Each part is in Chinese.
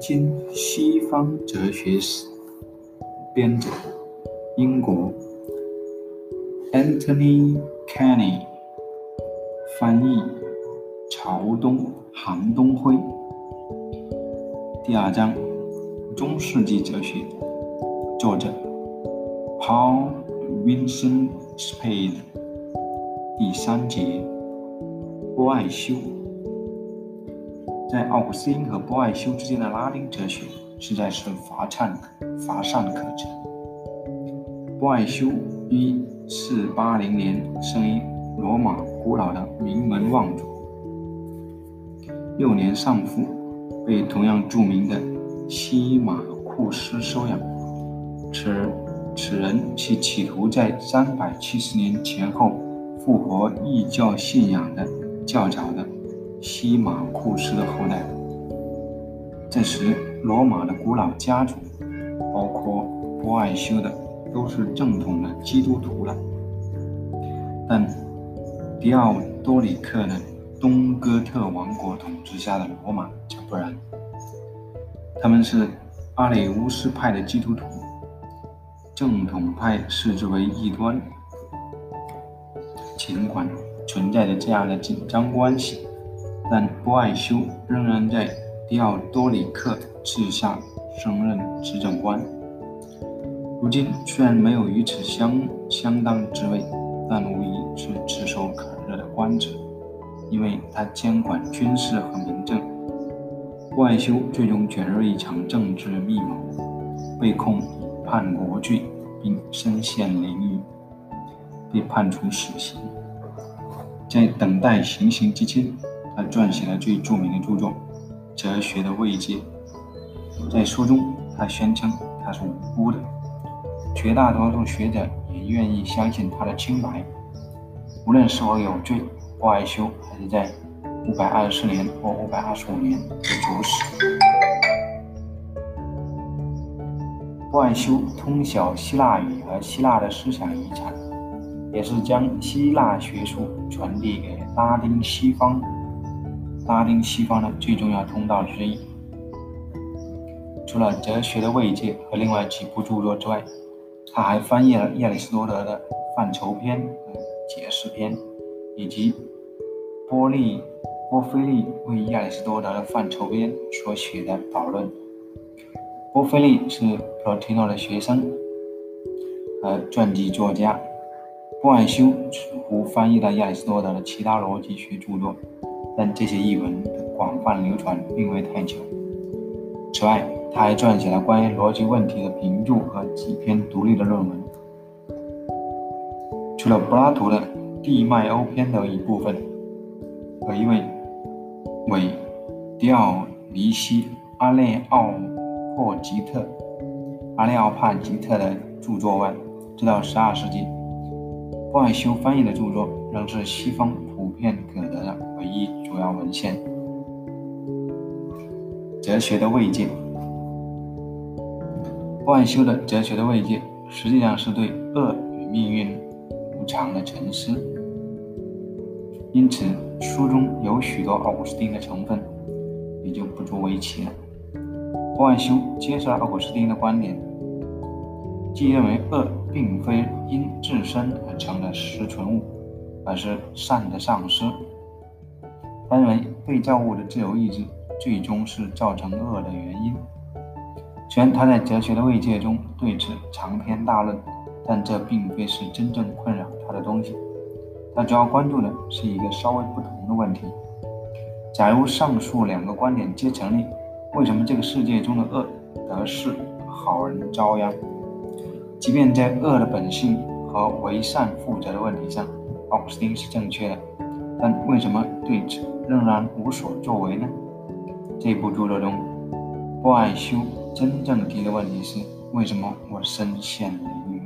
今西方哲学史》，编者英国 Anthony Kenny，翻译朝东韩东辉。第二章：中世纪哲学，作者 Paul Vincent Spade。第三节：波爱修。在奥古斯丁和波爱修之间的拉丁哲学实在是乏善乏善可陈。波爱修于480年生于罗马古老的名门望族，幼年丧父，被同样著名的西马库斯收养。此此人其企图在370年前后复活异教信仰的较早的。西马库斯的后代。这时，罗马的古老家族，包括波爱修的，都是正统的基督徒了。但迪奥多里克的东哥特王国统治下的罗马就不然，他们是阿里乌斯派的基督徒，正统派视之为异端。尽管存在着这样的紧张关系。但波爱修仍然在迪奥多里克治下升任执政官。如今虽然没有与此相相当之位，但无疑是炙手可热的官职，因为他监管军事和民政。波爱修最终卷入一场政治密谋，被控以叛国罪，并身陷囹圄，被判处死刑。在等待行刑之间。他撰写了最著名的著作《哲学的慰藉》。在书中，他宣称他是无辜的，绝大多数学者也愿意相信他的清白。无论是否有罪，波爱修还是在524年或525年被处死。波爱修通晓希腊语和希腊的思想遗产，也是将希腊学术传递给拉丁西方。拉丁西方的最重要通道之一。除了《哲学的慰藉》和另外几部著作之外，他还翻译了亚里士多德的《范畴篇》和《解释篇》，以及波利波菲利为亚里士多德的《范畴篇》所写的导论。波菲利是普罗提诺的学生和传记作家。波爱修似乎翻译了亚里士多德的其他逻辑学著作。但这些译文的广泛流传并未太久。此外，他还撰写了关于逻辑问题的评注和几篇独立的论文。除了柏拉图的《地脉欧篇》的一部分和一位韦迪奥尼西·阿列奥珀吉特、阿列奥帕吉特的著作外，直到12世纪，波爱修翻译的著作仍是西方普遍可得的唯一。主要文献：哲学的慰藉。万修的《哲学的慰藉》实际上是对恶与命运无常的沉思，因此书中有许多奥古斯丁的成分，也就不足为奇了。万修接受了奥古斯丁的观点，即认为恶并非因自身而成的实存物，而是善的丧失。他认为被造物的自由意志最终是造成恶的原因。虽然他在《哲学的慰藉》中对此长篇大论，但这并非是真正困扰他的东西。他主要关注的是一个稍微不同的问题：假如上述两个观点皆成立，为什么这个世界中的恶得势，好人遭殃？即便在恶的本性和为善负责的问题上，奥古斯丁是正确的，但为什么对此？仍然无所作为呢？这部著作中，波爱修真正提的问题是：为什么我身陷囹圄？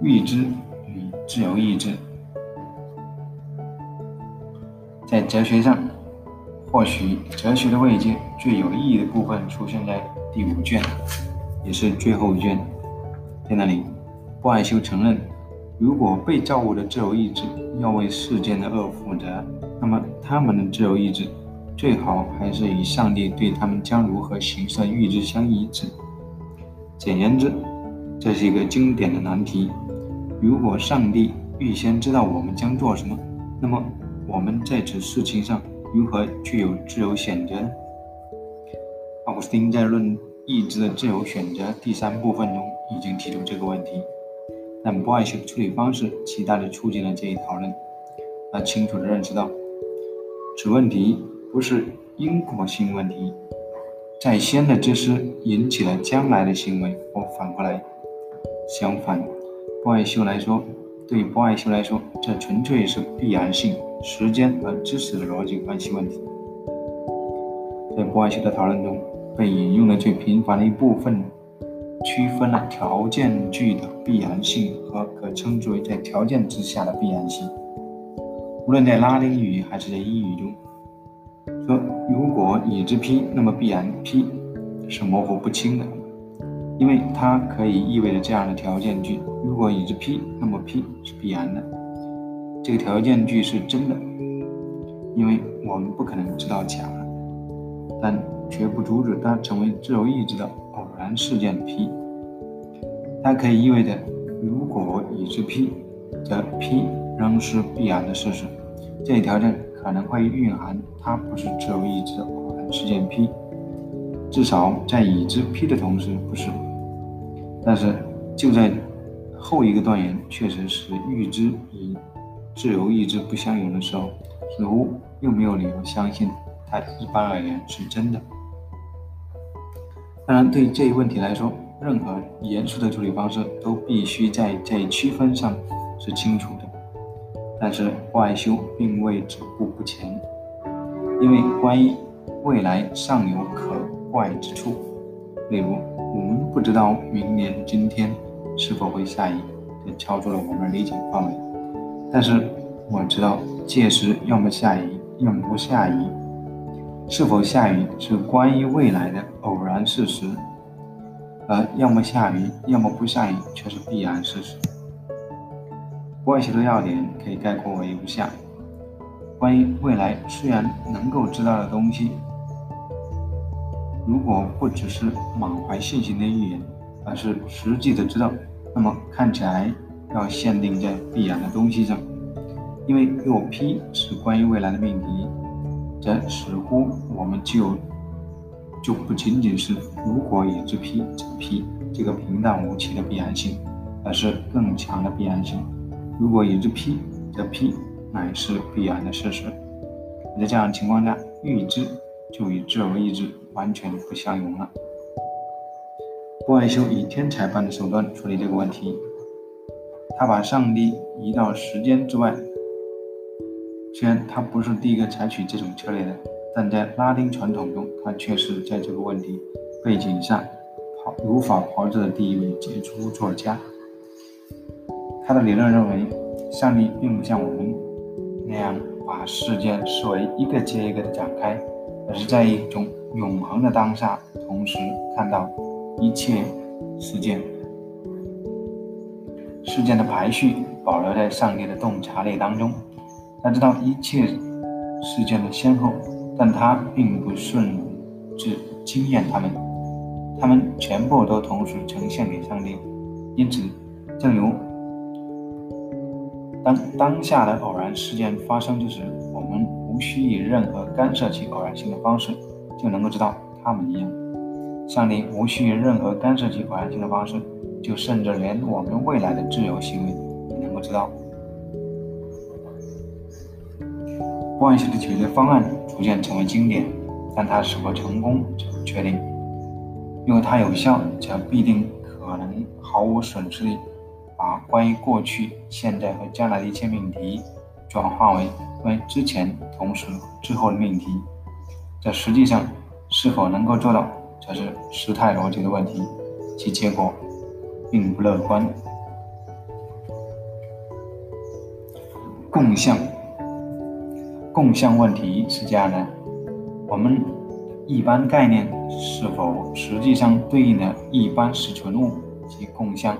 预知与自由意志，在哲学上，或许哲学的慰藉最有意义的部分出现在第五卷，也是最后一卷。在那里，波爱修承认。如果被造物的自由意志要为世间的恶负责，那么他们的自由意志最好还是与上帝对他们将如何行事的预知相一致。简言之，这是一个经典的难题。如果上帝预先知道我们将做什么，那么我们在此事情上如何具有自由选择呢？奥古斯丁在《论意志的自由选择》第三部分中已经提出这个问题，但波爱修的处理方式极大地促进了这一讨论。他清楚地认识到，此问题不是因果性问题，在先的知识引起了将来的行为，或反过来。相反，波爱修来说，对波爱修来说，这纯粹是必然性、时间和知识的逻辑关系问题。在波爱修的讨论中，被引用的最频繁的一部分，区分了条件句的必然性和可称之为在条件之下的必然性。无论在拉丁语还是在英语中，说如果已知 P，那么必然 P 是模糊不清的，因为它可以意味着这样的条件句：如果已知 P，那么 P 是必然的。这个条件句是真的，因为我们不可能知道假的，但绝不阻止它成为自由意志的偶然事件 P。它可以意味着如果已知 P，则 P。仍是必然的事实，这一条件可能会蕴含它不是自由意志的偶然事件 P，至少在已知 P 的同时不是。但是就在后一个断言确实是预知与自由意志不相容的时候，似乎又没有理由相信它一般而言是真的。当然，对这一问题来说，任何严肃的处理方式都必须在这一区分上是清楚的。但是外修并未止步不前，因为关于未来尚有可怪之处。例如，我们不知道明年今天是否会下雨，这超出了我们理解范围。但是我知道届时要么下雨，要么不下雨。是否下雨是关于未来的偶然事实，而要么下雨，要么不下雨却是必然事实。外修的要点可以概括为如下：关于未来虽然能够知道的东西，如果不只是满怀信心的预言，而是实际的知道，那么看起来要限定在必然的东西上。因为若 P 是关于未来的命题，则似乎我们就就不仅仅是如果已知 P 则 P 这个平淡无奇的必然性，而是更强的必然性。如果已知 P，则 P 乃是必然的事实。在这样情况下，预知就与自由意志完全不相容了。波爱修以天才般的手段处理这个问题，他把上帝移到时间之外。虽然他不是第一个采取这种策略的，但在拉丁传统中，他却是在这个问题背景上跑如法炮制的第一位杰出作家。他的理论认为，上帝并不像我们那样把事件视为一个接一个的展开，而是在一种永恒的当下，同时看到一切事件。事件的排序保留在上帝的洞察力当中，他知道一切事件的先后，但他并不顺至经验他们，他们全部都同时呈现给上帝。因此，正如。当当下的偶然事件发生之时，我们无需以任何干涉其偶然性的方式就能够知道它们一样。上帝无需以任何干涉其偶然性的方式，就甚至连我们未来的自由行为也能够知道。关系的解决方案逐渐成为经典，但它是否成功则不确定。因为它有效，则必定可能毫无损失地。把关于过去、现在和将来的一切命题转化为关于之前、同时、之后的命题，这实际上是否能够做到，则是时态逻辑的问题，其结果并不乐观。共向，共向问题是这样的：我们一般概念是否实际上对应的一般实存物及共向？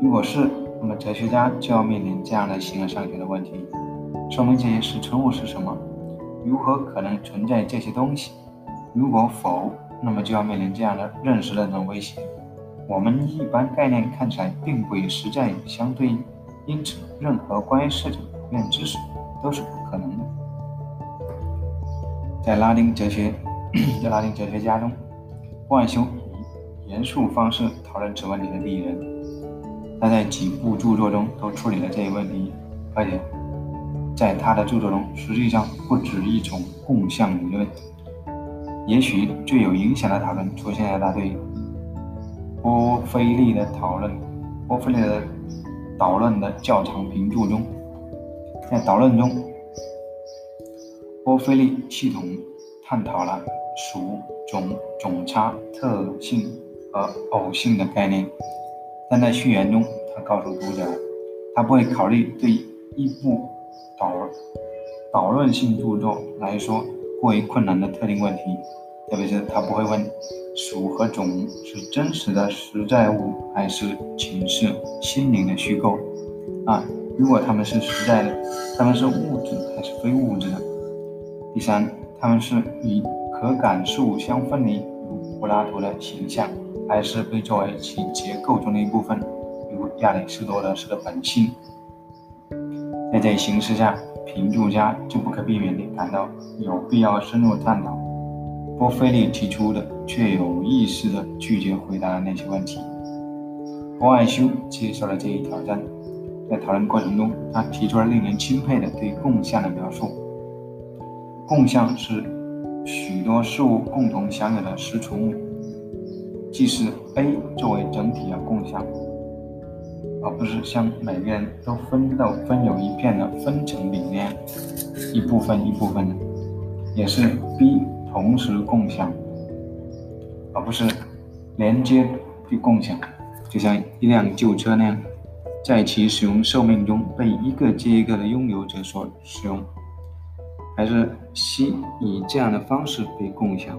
如果是，那么哲学家就要面临这样的形而上学的问题：说明这些实存物是什么？如何可能存在这些东西？如果否，那么就要面临这样的认识论的威胁：我们一般概念看起来并不与实在相对应，因此任何关于事情的普遍知识都是不可能的。在拉丁哲学，在拉丁哲学家中，波修以严肃方式讨论此问题的第一人。他在几部著作中都处理了这一问题，而且在他的著作中，实际上不止一种共相理论。也许最有影响的讨论出现在他对波菲利的讨论，波菲利的导论的较长评注中。在导论中，波菲利系统探讨了属、种、种差、特性和偶性的概念。但在序言中，他告诉读者，他不会考虑对一部导导论性著作来说过于困难的特定问题。特别是他不会问属和种是真实的实在物还是仅是心灵的虚构啊？如果他们是实在的，他们是物质还是非物质的？第三，他们是与可感受相分离，如柏拉图的形象，还是被作为其结构中的一部分，如亚里士多德式的本性？在这一形式下，评注家就不可避免地感到有必要深入探讨。波菲利提出的，却有意识地拒绝回答的那些问题。波爱修接受了这一挑战，在讨论过程中，他提出了令人钦佩的对共相的描述：共相是许多事物共同享有的实存物，即是 A 作为整体的共相，而不是像每个人都分到分有一片的分层里面一部分一部分的，也是 B。同时共享，而不是连接去共享，就像一辆旧车那样，在其使用寿命中被一个接一个的拥有者所使用，还是 C 以这样的方式被共享？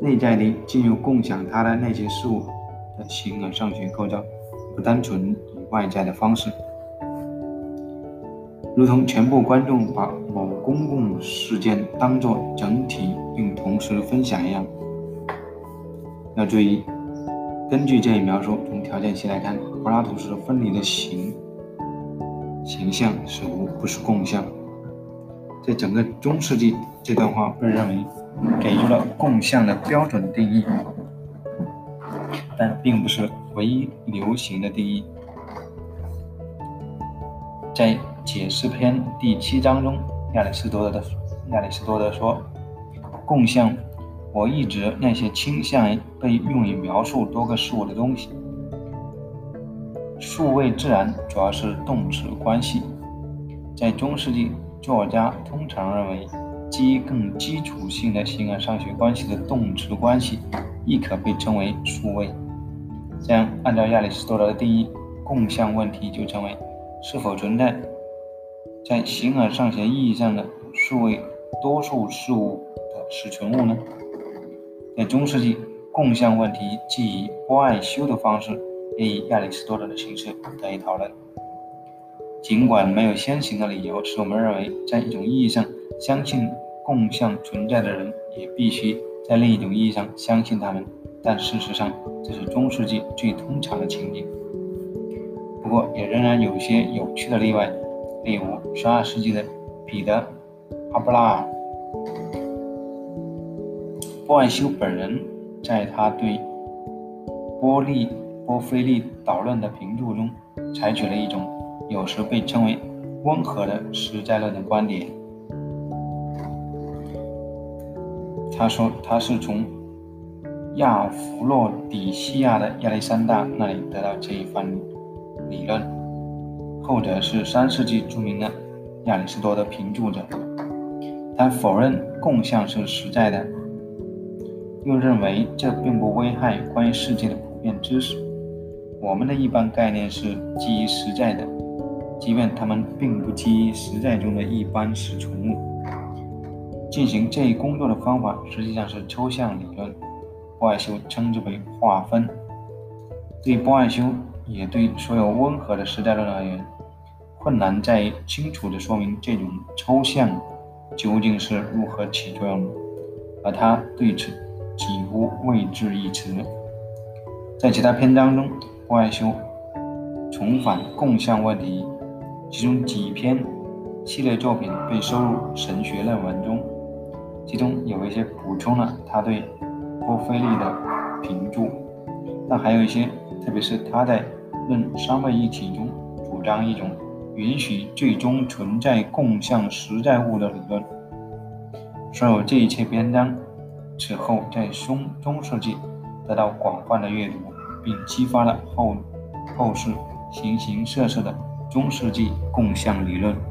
内在的进入共享它的那些事物的形而上学构造，不单纯以外在的方式。如同全部观众把某公共事件当作整体并同时分享一样。要注意，根据这一描述，从条件系来看，柏拉图式分离的形形象似乎不是共相。在整个中世纪，这段话被认为给出了共相的标准定义，但并不是唯一流行的定义。在解释篇第七章中，亚里士多德的亚里士多德说：“共相，我一直那些倾向于被用于描述多个事物的东西。数位自然主要是动词关系。在中世纪，作家通常认为，基于更基础性的形而上学关系的动词关系，亦可被称为数位。这样，按照亚里士多德的定义，共相问题就成为是否存在。”在形而上学意义上的数位多数事物的实存物呢？在中世纪，共相问题既以波爱修的方式，也以亚里士多德的形式得以讨论。尽管没有先行的理由使我们认为，在一种意义上相信共相存在的人，也必须在另一种意义上相信他们，但事实上，这是中世纪最通常的情景。不过，也仍然有些有趣的例外。例如，十二世纪的彼得·阿布拉尔·波爱修本人，在他对波利波菲利导论的评注中，采取了一种有时被称为温和的实在论的观点。他说，他是从亚弗洛底西亚的亚历山大那里得到这一番理论。后者是三世纪著名的亚里士多德评注者，他否认共相是实在的，又认为这并不危害关于世界的普遍知识。我们的一般概念是基于实在的，即便它们并不基于实在中的一般实存物。进行这一工作的方法实际上是抽象理论，波爱修称之为划分。对波爱修，也对所有温和的实在论而言。困难在于清楚地说明这种抽象究竟是如何起作用的，而他对此几乎未置一词。在其他篇章中，外修重返共相问题，其中几篇系列作品被收入神学论文中，其中有一些补充了他对波菲利的评注，但还有一些，特别是他在《论三位一体》中主张一种允许最终存在共相实在物的理论。所有这一切篇章此后在中中世纪得到广泛的阅读，并激发了后后世形形色色的中世纪共享理论。